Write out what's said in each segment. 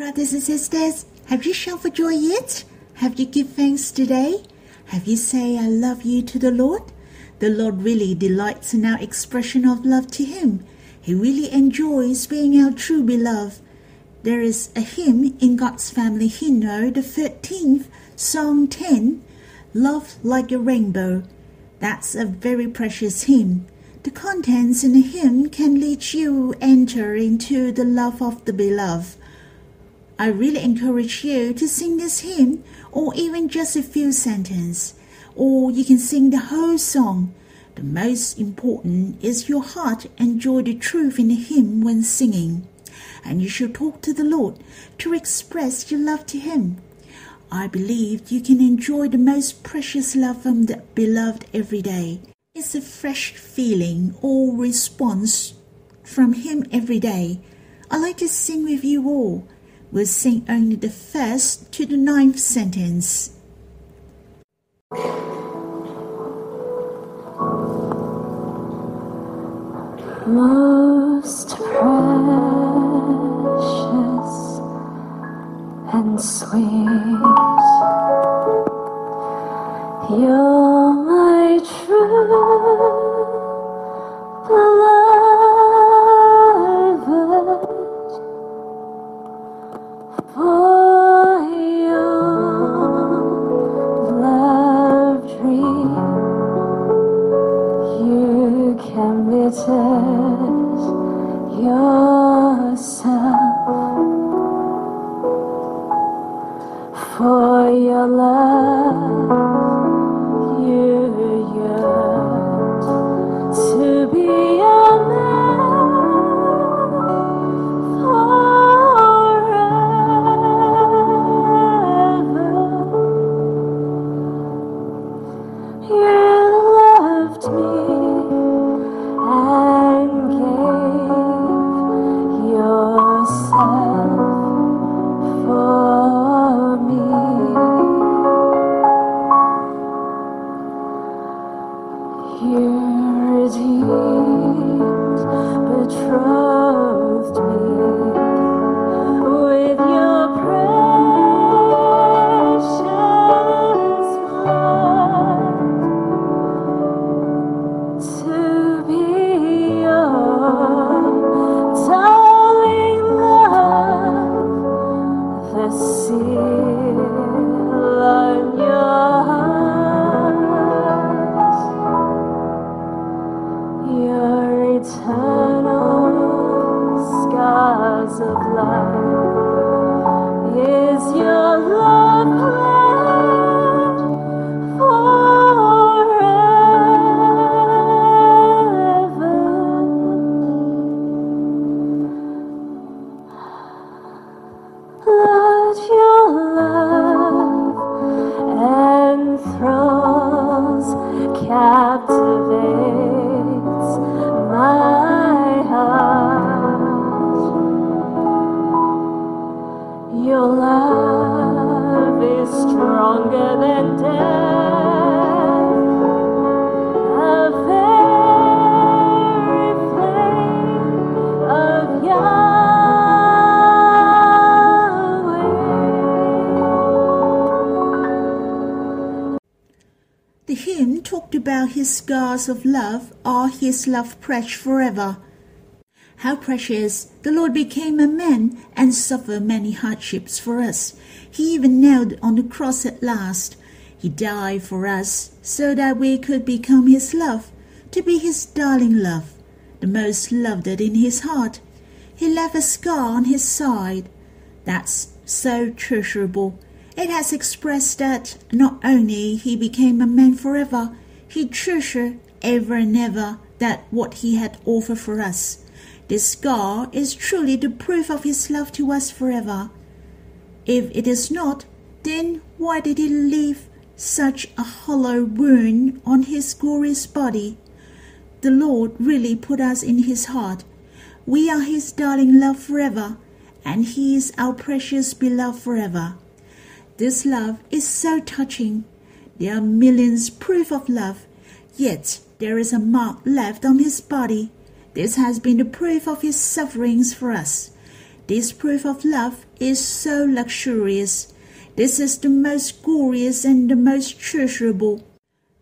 Brothers and sisters, have you shouted for joy yet? Have you give thanks today? Have you say I love you to the Lord? The Lord really delights in our expression of love to Him. He really enjoys being our true beloved. There is a hymn in God's Family Hymnal, the 13th, Song 10, Love Like a Rainbow. That's a very precious hymn. The contents in the hymn can lead you enter into the love of the beloved. I really encourage you to sing this hymn or even just a few sentences, or you can sing the whole song. The most important is your heart enjoy the truth in the hymn when singing, and you should talk to the Lord to express your love to Him. I believe you can enjoy the most precious love from the beloved every day. It's a fresh feeling or response from Him every day. I like to sing with you all. We'll sing only the first to the ninth sentence. Most precious and sweet, captivates his scars of love are his love pledged forever. How precious the Lord became a man and suffered many hardships for us. He even knelt on the cross at last. He died for us so that we could become his love, to be his darling love, the most loved in his heart. He left a scar on his side. That's so treasurable. It has expressed that not only he became a man forever, he treasured ever and ever that what he had offered for us. This scar is truly the proof of his love to us forever. If it is not, then why did he leave such a hollow wound on his glorious body? The Lord really put us in his heart. We are his darling love forever, and he is our precious beloved forever. This love is so touching. There are millions proof of love, yet there is a mark left on his body. This has been the proof of his sufferings for us. This proof of love is so luxurious. This is the most glorious and the most treasurable.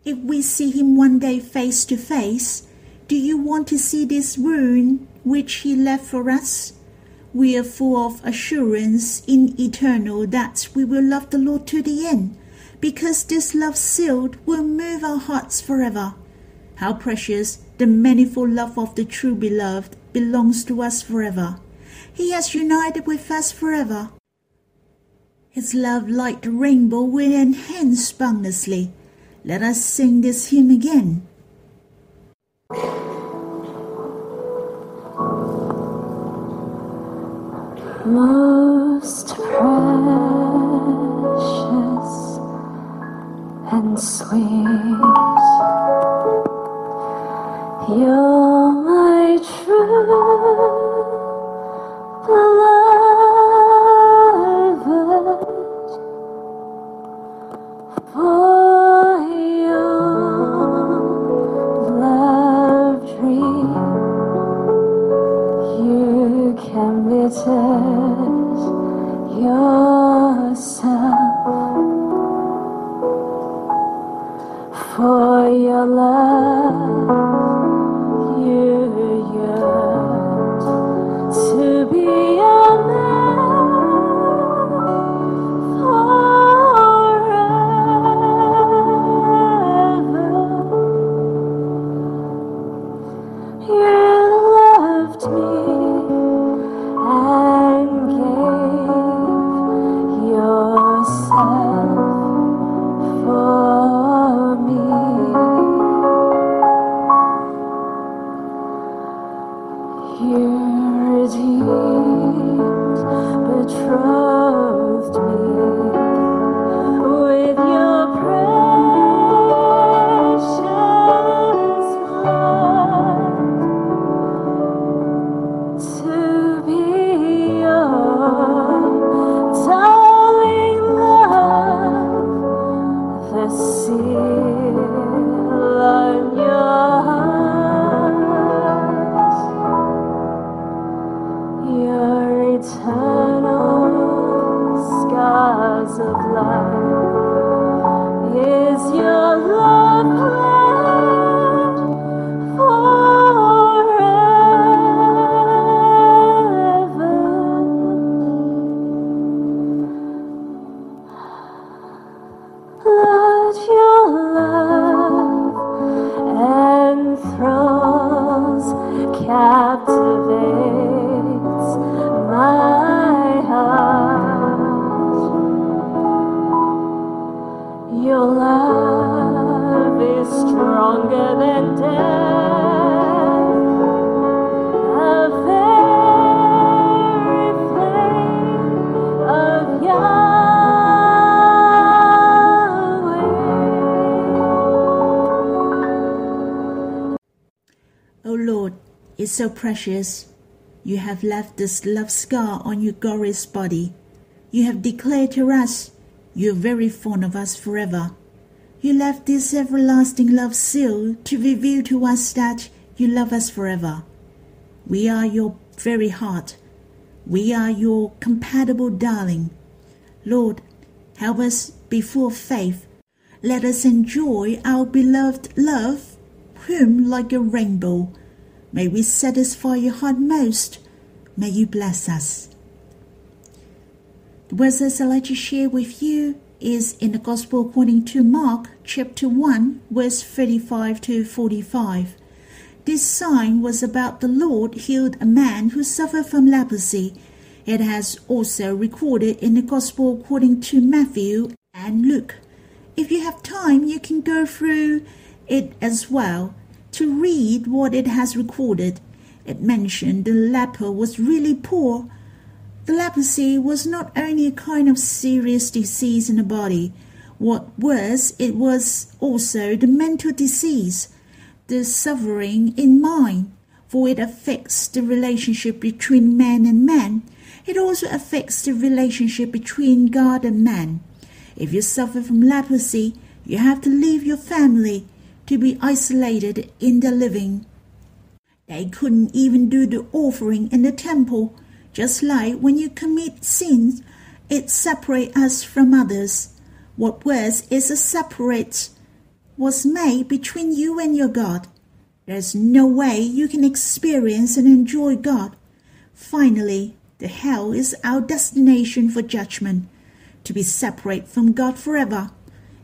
If we see him one day face to face, do you want to see this wound which he left for us? We are full of assurance in eternal that we will love the Lord to the end, because this love sealed will move our hearts forever. How precious the manifold love of the true beloved belongs to us forever. He has united with us forever. His love like the rainbow will enhance boundlessly. Let us sing this hymn again. Sweet. You're O Lord, it's so precious. You have left this love scar on your glorious body. You have declared to us you are very fond of us forever. You left this everlasting love seal to reveal to us that you love us forever. We are your very heart. We are your compatible darling. Lord, help us be full of faith. Let us enjoy our beloved love, whom like a rainbow. May we satisfy your heart most. May you bless us. The verses I'd like to share with you is in the Gospel according to Mark, chapter 1, verse 35 to 45. This sign was about the Lord healed a man who suffered from leprosy. It has also recorded in the Gospel according to Matthew and Luke. If you have time, you can go through it as well to read what it has recorded. It mentioned the leper was really poor. The leprosy was not only a kind of serious disease in the body, what was, it was also the mental disease, the suffering in mind, for it affects the relationship between man and man. It also affects the relationship between God and man. If you suffer from leprosy, you have to leave your family to be isolated in the living. They couldn't even do the offering in the temple. Just like when you commit sins, it separates us from others. What was is a separate was made between you and your God. There's no way you can experience and enjoy God. Finally, the hell is our destination for judgment, to be separate from God forever.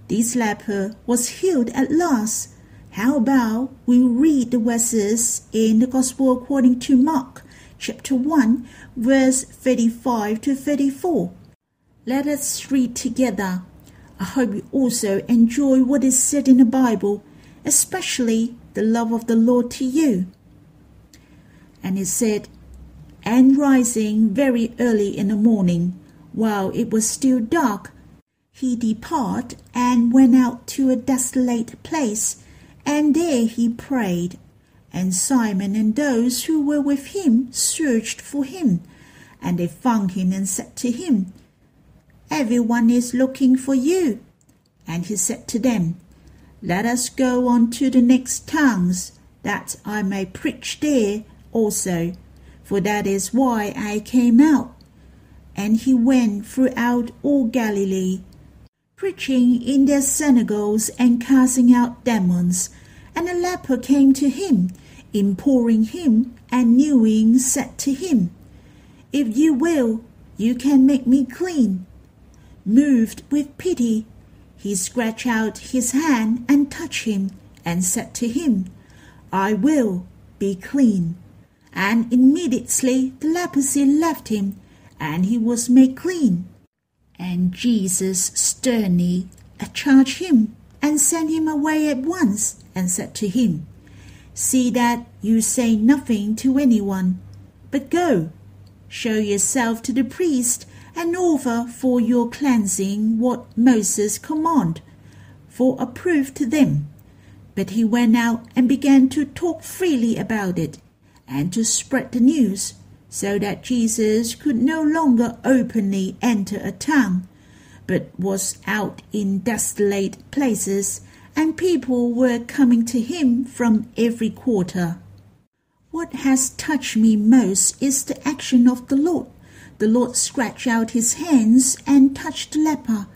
This leper was healed at last. How about we read the verses in the Gospel according to Mark, chapter 1, verse 35 to 34. Let us read together. I hope you also enjoy what is said in the Bible, especially the love of the Lord to you. And it said, And rising very early in the morning, while it was still dark, he departed and went out to a desolate place, and there he prayed. And Simon and those who were with him searched for him, and they found him and said to him, Everyone is looking for you. And he said to them, Let us go on to the next towns, that I may preach there also, for that is why I came out. And he went throughout all Galilee, preaching in their synagogues and casting out demons. And a leper came to him, imploring him, and kneeling said to him, If you will, you can make me clean. Moved with pity, he stretched out his hand and touched him, and said to him, I will be clean. And immediately the leprosy left him, and he was made clean. And Jesus sternly charged him, and sent him away at once, and said to him, See that you say nothing to anyone, but go, show yourself to the priest, and offer for your cleansing what Moses commanded, for a proof to them. But he went out and began to talk freely about it, and to spread the news, so that Jesus could no longer openly enter a town, but was out in desolate places, and people were coming to him from every quarter. What has touched me most is the action of the Lord the Lord stretched out his hands and touched the leper.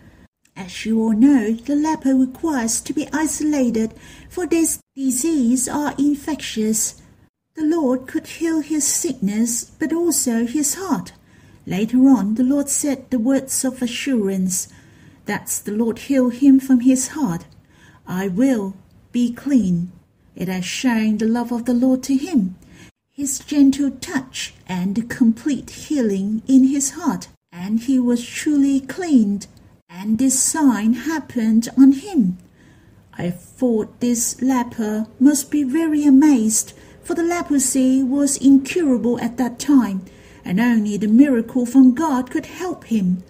As you all know, the leper requires to be isolated, for this disease are infectious. The Lord could heal his sickness, but also his heart. Later on, the Lord said the words of assurance. That's the Lord heal him from his heart. I will be clean. It has shown the love of the Lord to him his gentle touch and complete healing in his heart, and he was truly cleaned, and this sign happened on him. I thought this leper must be very amazed, for the leprosy was incurable at that time, and only the miracle from God could help him.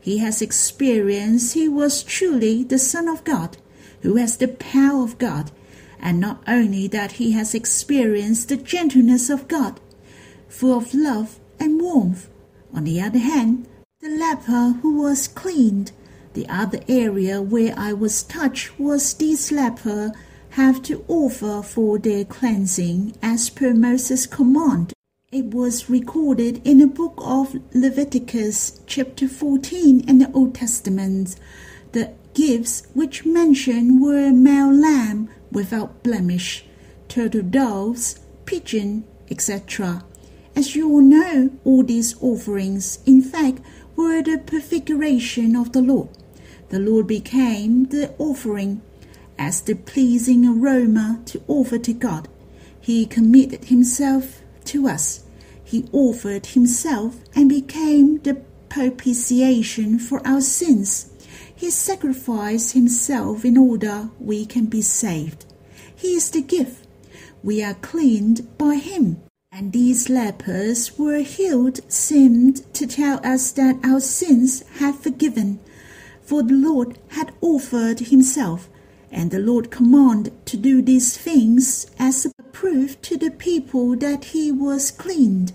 He has experienced he was truly the Son of God, who has the power of God, and not only that he has experienced the gentleness of God, full of love and warmth. On the other hand, the leper who was cleaned, the other area where I was touched was this leper have to offer for their cleansing as per Moses' command. It was recorded in the book of Leviticus, chapter 14 in the Old Testament. The gifts which mentioned were male lamb without blemish, turtle doves, pigeon, etc. As you all know, all these offerings, in fact, were the prefiguration of the Lord. The Lord became the offering as the pleasing aroma to offer to God. He committed himself to us. He offered himself and became the propitiation for our sins. He sacrificed himself in order we can be saved. He is the gift. We are cleaned by him. And these lepers were healed seemed to tell us that our sins had forgiven. For the Lord had offered himself, and the Lord commanded to do these things as a proof to the people that he was cleaned.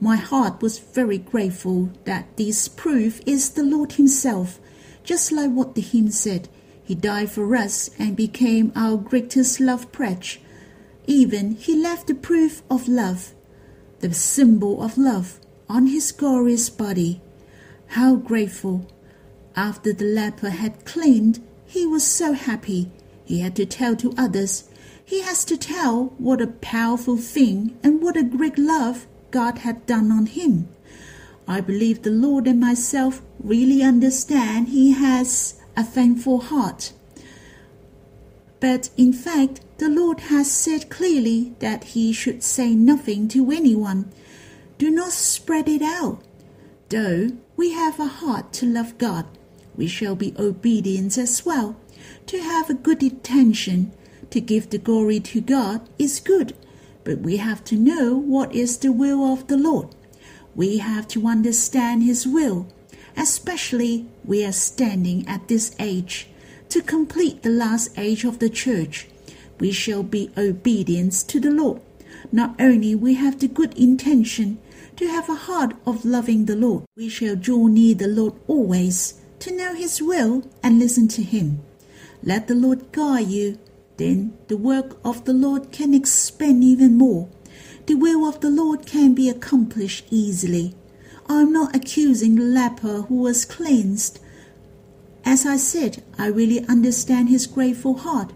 My heart was very grateful that this proof is the Lord himself just like what the hymn said, He died for us and became our greatest love pledge. Even He left the proof of love, the symbol of love, on his glorious body. How grateful! After the leper had cleaned, he was so happy. He had to tell to others. He has to tell what a powerful thing and what a great love God had done on him. I believe the Lord and myself really understand he has a thankful heart. But in fact, the Lord has said clearly that he should say nothing to anyone. Do not spread it out. Though we have a heart to love God, we shall be obedient as well. To have a good intention, to give the glory to God is good, but we have to know what is the will of the Lord. We have to understand His will, especially we are standing at this age. To complete the last age of the church, we shall be obedient to the Lord. Not only we have the good intention to have a heart of loving the Lord, we shall draw near the Lord always to know His will and listen to Him. Let the Lord guide you, then the work of the Lord can expand even more. The will of the Lord can be accomplished easily. I am not accusing the leper who was cleansed. As I said, I really understand his grateful heart.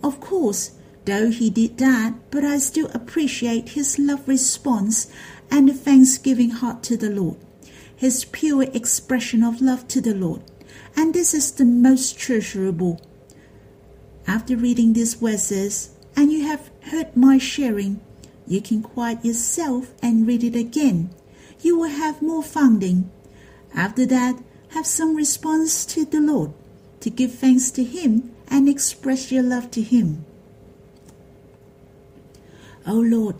Of course, though he did that, but I still appreciate his love response and the thanksgiving heart to the Lord, his pure expression of love to the Lord. And this is the most treasurable. After reading these verses, and you have heard my sharing, you can quiet yourself and read it again. You will have more founding. After that, have some response to the Lord, to give thanks to Him and express your love to Him. O oh Lord,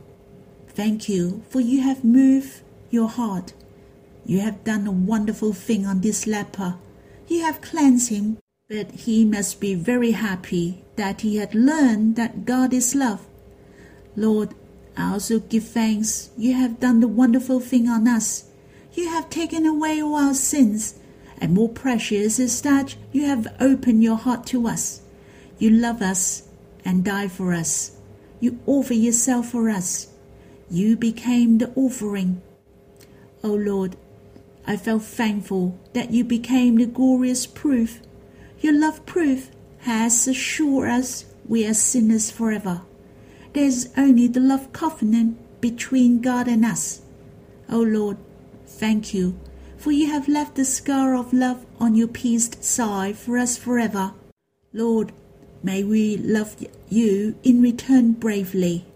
thank you for you have moved your heart. You have done a wonderful thing on this leper. You have cleansed him, but he must be very happy that he had learned that God is love. Lord, I also give thanks. You have done the wonderful thing on us. You have taken away all our sins, and more precious is that you have opened your heart to us. You love us and die for us. You offer yourself for us. You became the offering. O oh Lord, I felt thankful that you became the glorious proof. Your love proof has assured us we are sinners forever. There is only the love covenant between God and us. O oh Lord, thank you, for you have left the scar of love on your pierced side for us forever. Lord, may we love you in return bravely.